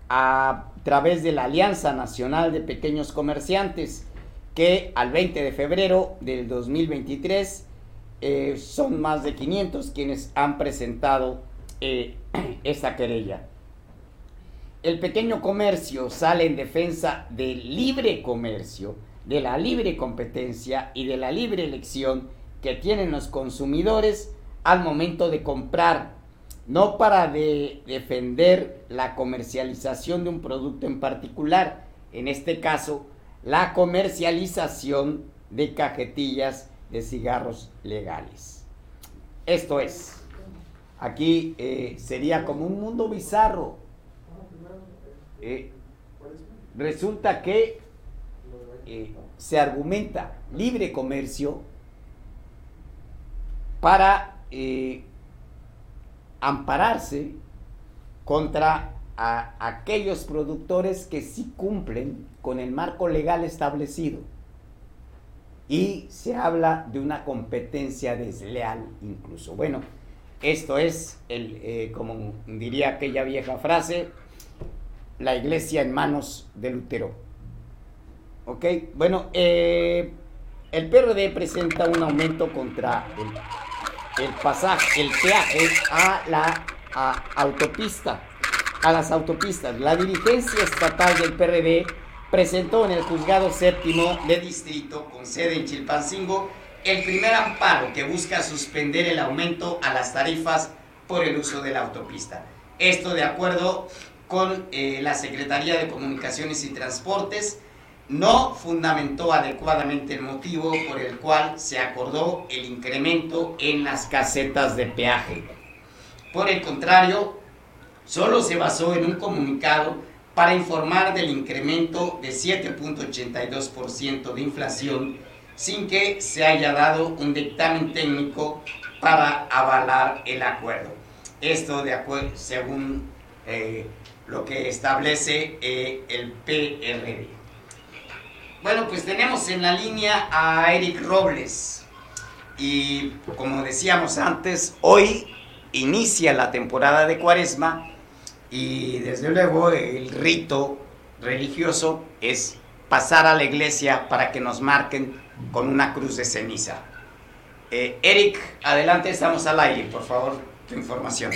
a través de la Alianza Nacional de Pequeños Comerciantes, que al 20 de febrero del 2023 eh, son más de 500 quienes han presentado eh, esta querella. El pequeño comercio sale en defensa del libre comercio, de la libre competencia y de la libre elección que tienen los consumidores al momento de comprar no para defender la comercialización de un producto en particular, en este caso, la comercialización de cajetillas de cigarros legales. Esto es, aquí eh, sería como un mundo bizarro. Eh, resulta que eh, se argumenta libre comercio para ampararse contra aquellos productores que sí cumplen con el marco legal establecido. Y se habla de una competencia desleal incluso. Bueno, esto es, el, eh, como diría aquella vieja frase, la iglesia en manos de Lutero. ¿Ok? Bueno, eh, el PRD presenta un aumento contra el el pasaje, el peaje a la autopista, a las autopistas. La dirigencia estatal del PRD presentó en el juzgado séptimo de distrito con sede en Chilpancingo el primer amparo que busca suspender el aumento a las tarifas por el uso de la autopista. Esto de acuerdo con eh, la Secretaría de Comunicaciones y Transportes, no fundamentó adecuadamente el motivo por el cual se acordó el incremento en las casetas de peaje. Por el contrario, solo se basó en un comunicado para informar del incremento de 7.82% de inflación sin que se haya dado un dictamen técnico para avalar el acuerdo. Esto de acuerdo según eh, lo que establece eh, el PRD. Bueno, pues tenemos en la línea a Eric Robles. Y como decíamos antes, hoy inicia la temporada de Cuaresma y desde luego el rito religioso es pasar a la iglesia para que nos marquen con una cruz de ceniza. Eh, Eric, adelante, estamos al aire, por favor, tu información.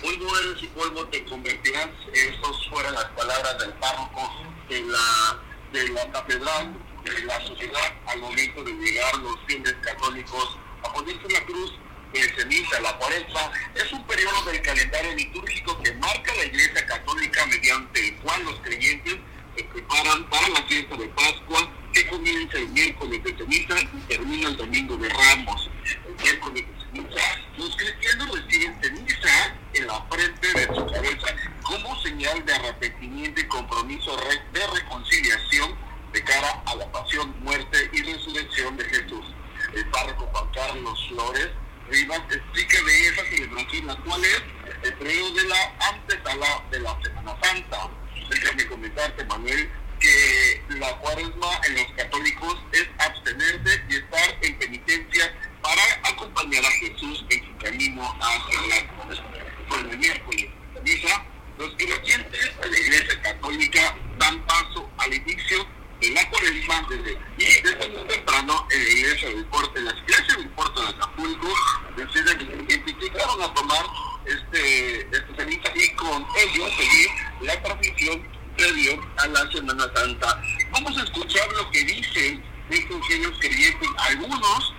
Polvo eres y polvo te convertirás. Estas fueron las palabras del párroco de la, de la catedral, de la sociedad, al momento de llegar los fieles católicos a ponerse la cruz de ceniza, la cuaresma, es un periodo del calendario litúrgico que marca la Iglesia Católica mediante el cual los creyentes se preparan para la fiesta de Pascua que comienza el miércoles de ceniza y termina el domingo de Ramos. Los cristianos reciben ceniza en la frente de su cabeza como señal de arrepentimiento y compromiso de reconciliación de cara a la pasión, muerte y resurrección de Jesús. El párroco Juan Carlos Flores Rivas explica de esa celebración actual es el periodo de la antesala de la Semana Santa. Déjame comentarte, Manuel, que la cuaresma en los católicos es abstenerse y estar en penitencia para acompañar a Jesús en su camino hacia la. Con el miércoles misa, los creyentes de la Iglesia Católica dan paso al inicio de la cuaresma desde, y desde muy temprano en la iglesia del puerto, en las iglesias del puerto de Acapulco, deciden identificaron a tomar este, este ceniza y con ello seguir la transmisión previo a la Semana Santa. Vamos a escuchar lo que dicen estos aquellos creyentes, algunos,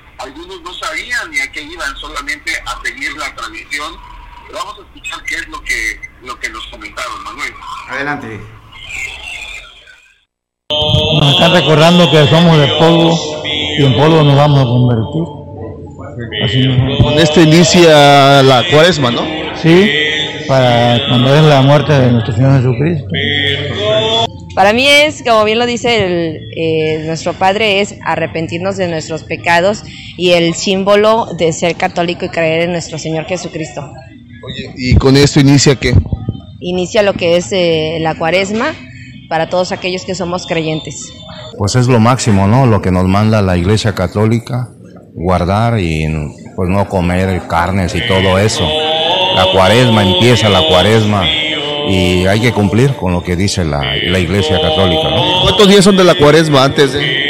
algunos no sabían ni a qué iban, solamente a seguir la tradición. vamos a escuchar qué es lo que, lo que nos comentaron, Manuel. Adelante. Nos están recordando que somos de polvo y en polvo nos vamos a convertir. Con esto inicia la cuaresma, ¿no? Sí, para cuando es la muerte de nuestro Señor Jesucristo. Para mí es, como bien lo dice el, eh, nuestro Padre, es arrepentirnos de nuestros pecados y el símbolo de ser católico y creer en nuestro Señor Jesucristo. Oye, ¿y con esto inicia qué? Inicia lo que es eh, la cuaresma, para todos aquellos que somos creyentes. Pues es lo máximo, ¿no? Lo que nos manda la Iglesia Católica, guardar y pues no comer carnes y todo eso. La cuaresma, empieza la cuaresma y hay que cumplir con lo que dice la, la Iglesia Católica, ¿no? ¿Cuántos días son de la cuaresma antes de...?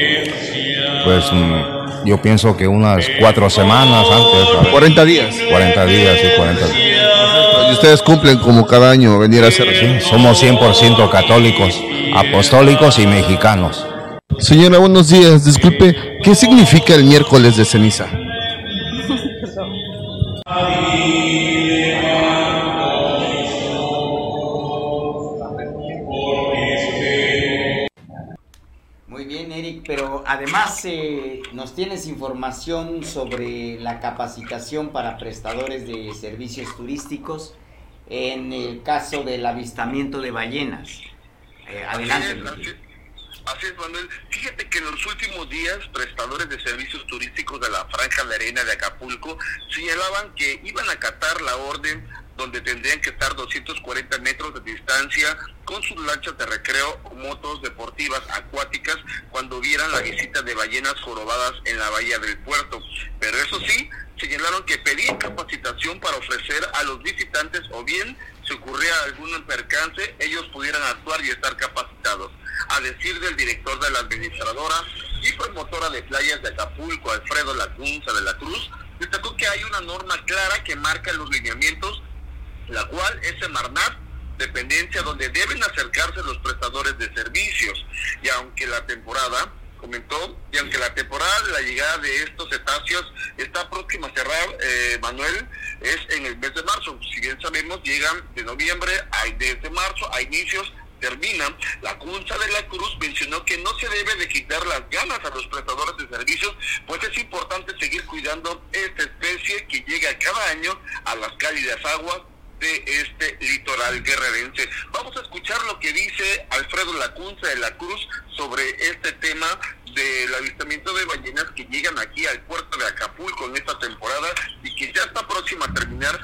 Pues mm, yo pienso que unas cuatro semanas antes. 40 días. 40 días, y 40 días. Y ustedes cumplen como cada año venir a hacer Sí, somos 100% católicos, apostólicos y mexicanos. Señora, buenos días. Disculpe, ¿qué significa el miércoles de ceniza? Eric, pero además eh, nos tienes información sobre la capacitación para prestadores de servicios turísticos en el caso del avistamiento de ballenas. Eh, adelante. Así es, así es, Manuel. Fíjate que en los últimos días, prestadores de servicios turísticos de la Franja de Arena de Acapulco señalaban que iban a acatar la orden donde tendrían que estar 240 metros de distancia con sus lanchas de recreo motos deportivas acuáticas cuando vieran la visita de ballenas jorobadas en la bahía del puerto. Pero eso sí, señalaron que pedían capacitación para ofrecer a los visitantes o bien si ocurría algún percance, ellos pudieran actuar y estar capacitados. A decir del director de la administradora y promotora de playas de Acapulco, Alfredo Lacunza de la Cruz, destacó que hay una norma clara que marca los lineamientos la cual es Semarnat, dependencia donde deben acercarse los prestadores de servicios. Y aunque la temporada, comentó, y aunque la temporada de la llegada de estos cetáceos está próxima a cerrar, eh, Manuel, es en el mes de marzo. Si bien sabemos, llegan de noviembre a desde marzo a inicios terminan, la Cunza de la Cruz mencionó que no se debe de quitar las ganas a los prestadores de servicios, pues es importante seguir cuidando esta especie que llega cada año a las cálidas aguas de este litoral guerrerense. Vamos a escuchar lo que dice Alfredo Lacunza de la Cruz sobre este tema del avistamiento de ballenas que llegan aquí al puerto de Acapulco en esta temporada y que ya está próxima a terminar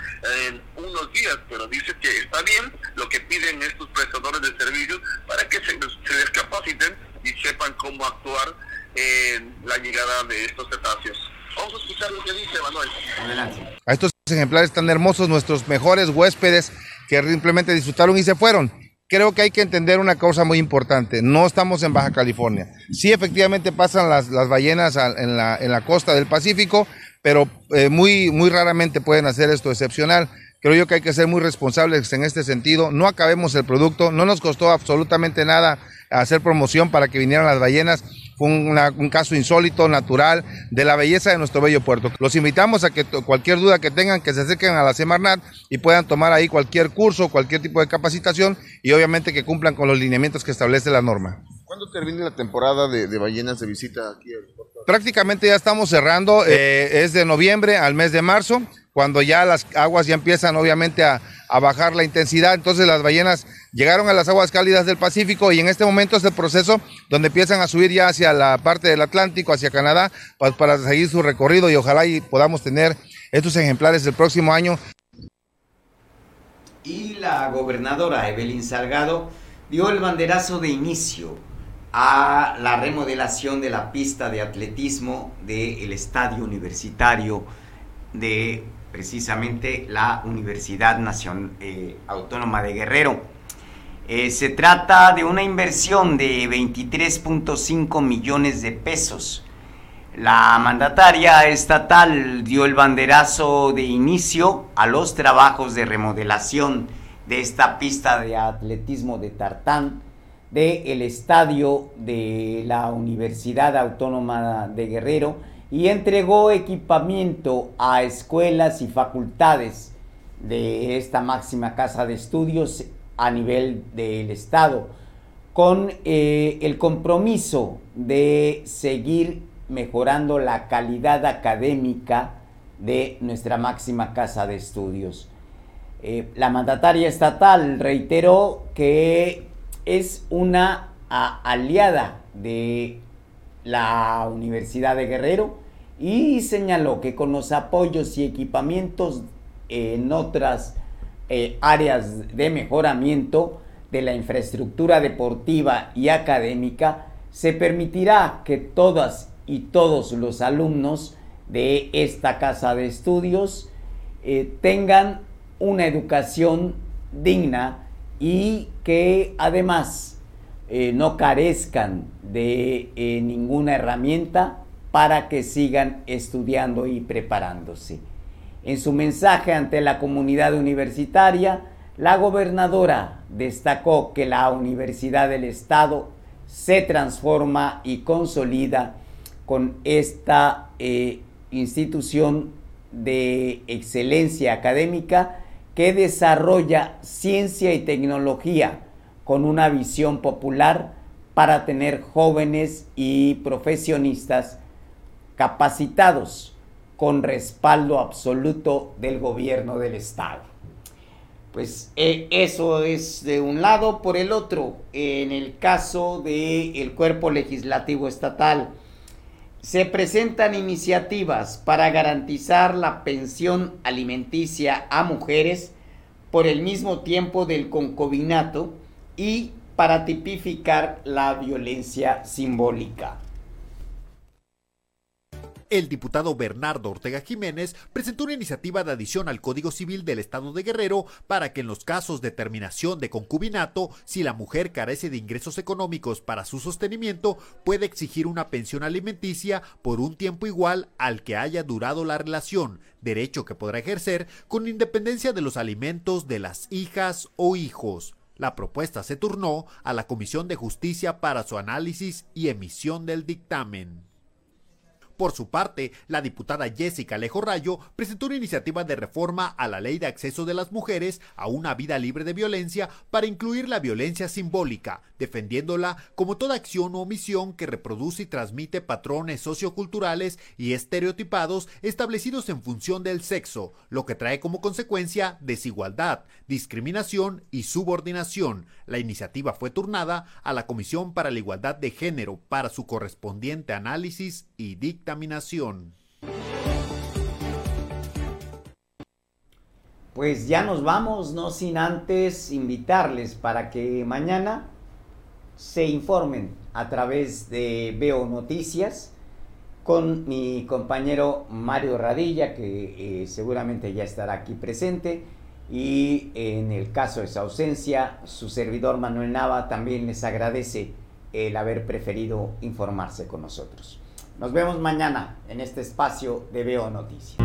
en unos días, pero dice que está bien lo que piden estos prestadores de servicios para que se, se les capaciten y sepan cómo actuar en la llegada de estos cetáceos. Vamos a escuchar lo que dice Manuel. Adelante. A estos ejemplares tan hermosos, nuestros mejores huéspedes que simplemente disfrutaron y se fueron. Creo que hay que entender una cosa muy importante. No estamos en Baja California. Sí, efectivamente pasan las, las ballenas en la, en la costa del Pacífico, pero eh, muy, muy raramente pueden hacer esto excepcional. Creo yo que hay que ser muy responsables en este sentido. No acabemos el producto. No nos costó absolutamente nada hacer promoción para que vinieran las ballenas. Fue un caso insólito, natural, de la belleza de nuestro bello puerto. Los invitamos a que cualquier duda que tengan, que se acerquen a la Semarnat y puedan tomar ahí cualquier curso, cualquier tipo de capacitación y obviamente que cumplan con los lineamientos que establece la norma. ¿Cuándo termina la temporada de, ballenas de visita aquí al puerto? Prácticamente ya estamos cerrando, eh, es de noviembre al mes de marzo cuando ya las aguas ya empiezan obviamente a, bajar la intensidad, entonces las ballenas llegaron a las aguas cálidas del Pacífico y en este momento es el proceso donde empiezan a subir ya hacia la parte del Atlántico, hacia Canadá, para, para seguir su recorrido y ojalá y podamos tener estos ejemplares el próximo año. Y la gobernadora Evelyn Salgado dio el banderazo de inicio a la remodelación de la pista de atletismo del Estadio Universitario de precisamente la Universidad Nacional eh, Autónoma de Guerrero. Eh, se trata de una inversión de 23.5 millones de pesos. La mandataria estatal dio el banderazo de inicio a los trabajos de remodelación de esta pista de atletismo de tartán del estadio de la Universidad Autónoma de Guerrero y entregó equipamiento a escuelas y facultades de esta máxima casa de estudios a nivel del Estado, con eh, el compromiso de seguir mejorando la calidad académica de nuestra máxima casa de estudios. Eh, la mandataria estatal reiteró que es una aliada de la Universidad de Guerrero y señaló que con los apoyos y equipamientos en otras eh, áreas de mejoramiento de la infraestructura deportiva y académica, se permitirá que todas y todos los alumnos de esta casa de estudios eh, tengan una educación digna y que además eh, no carezcan de ninguna herramienta para que sigan estudiando y preparándose. En su mensaje ante la comunidad universitaria, la gobernadora destacó que la Universidad del Estado se transforma y consolida con esta eh, institución de excelencia académica que desarrolla ciencia y tecnología con una visión popular para tener jóvenes y profesionistas capacitados con respaldo absoluto del gobierno del Estado. Pues eh, eso es de un lado. Por el otro, en el caso del cuerpo legislativo estatal, se presentan iniciativas para garantizar la pensión alimenticia a mujeres por el mismo tiempo del concubinato y para tipificar la violencia simbólica el diputado Bernardo Ortega Jiménez presentó una iniciativa de adición al Código Civil del Estado de Guerrero para que en los casos de terminación de concubinato, si la mujer carece de ingresos económicos para su sostenimiento, puede exigir una pensión alimenticia por un tiempo igual al que haya durado la relación, derecho que podrá ejercer con independencia de los alimentos de las hijas o hijos. La propuesta se turnó a la Comisión de Justicia para su análisis y emisión del dictamen. Por su parte, la diputada Jessica Alejo Rayo presentó una iniciativa de reforma a la ley de acceso de las mujeres a una vida libre de violencia para incluir la violencia simbólica, defendiéndola como toda acción o omisión que reproduce y transmite patrones socioculturales y estereotipados establecidos en función del sexo, lo que trae como consecuencia desigualdad, discriminación y subordinación. La iniciativa fue turnada a la Comisión para la Igualdad de Género para su correspondiente análisis y pues ya nos vamos, no sin antes invitarles para que mañana se informen a través de Veo Noticias con mi compañero Mario Radilla, que eh, seguramente ya estará aquí presente. Y en el caso de su ausencia, su servidor Manuel Nava también les agradece el haber preferido informarse con nosotros. Nos vemos mañana en este espacio de Veo Noticias.